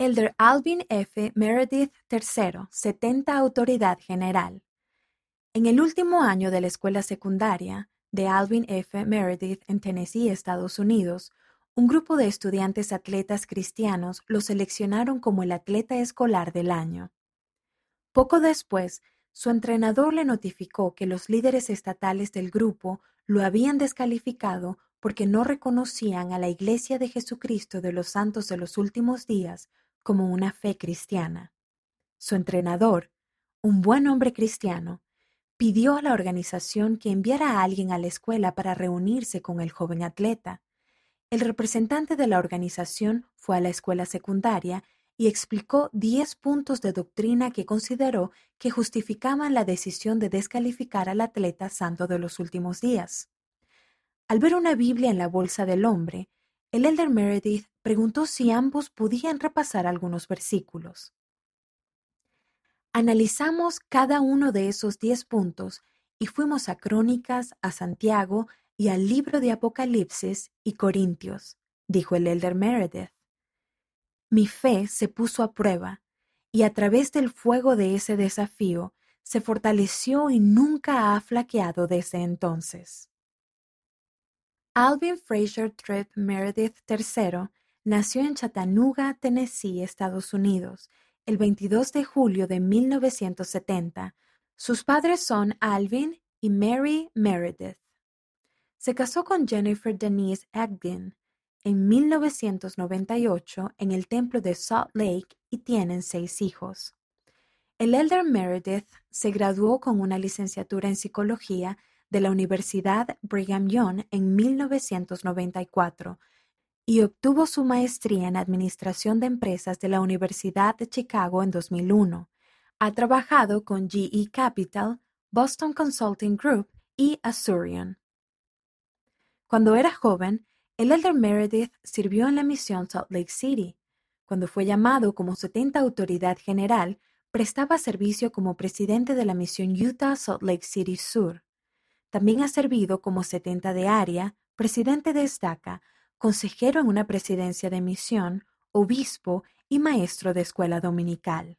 Elder Alvin F. Meredith III, 70 Autoridad General. En el último año de la escuela secundaria de Alvin F. Meredith en Tennessee, Estados Unidos, un grupo de estudiantes atletas cristianos lo seleccionaron como el atleta escolar del año. Poco después, su entrenador le notificó que los líderes estatales del grupo lo habían descalificado porque no reconocían a la Iglesia de Jesucristo de los Santos de los Últimos Días como una fe cristiana. Su entrenador, un buen hombre cristiano, pidió a la organización que enviara a alguien a la escuela para reunirse con el joven atleta. El representante de la organización fue a la escuela secundaria y explicó diez puntos de doctrina que consideró que justificaban la decisión de descalificar al atleta santo de los últimos días. Al ver una Biblia en la bolsa del hombre, el elder Meredith preguntó si ambos podían repasar algunos versículos. Analizamos cada uno de esos diez puntos y fuimos a Crónicas, a Santiago y al libro de Apocalipsis y Corintios, dijo el elder Meredith. Mi fe se puso a prueba y a través del fuego de ese desafío se fortaleció y nunca ha flaqueado desde entonces. Alvin Fraser Tripp Meredith III nació en Chattanooga, Tennessee, Estados Unidos, el 22 de julio de 1970. Sus padres son Alvin y Mary Meredith. Se casó con Jennifer Denise Agdin en 1998 en el templo de Salt Lake y tienen seis hijos. El elder Meredith se graduó con una licenciatura en psicología de la Universidad Brigham Young en 1994 y obtuvo su maestría en Administración de Empresas de la Universidad de Chicago en 2001. Ha trabajado con GE Capital, Boston Consulting Group y Azurion. Cuando era joven, el elder Meredith sirvió en la misión Salt Lake City. Cuando fue llamado como 70 autoridad general, prestaba servicio como presidente de la misión Utah Salt Lake City Sur. También ha servido como 70 de área, presidente de estaca, consejero en una presidencia de misión, obispo y maestro de escuela dominical.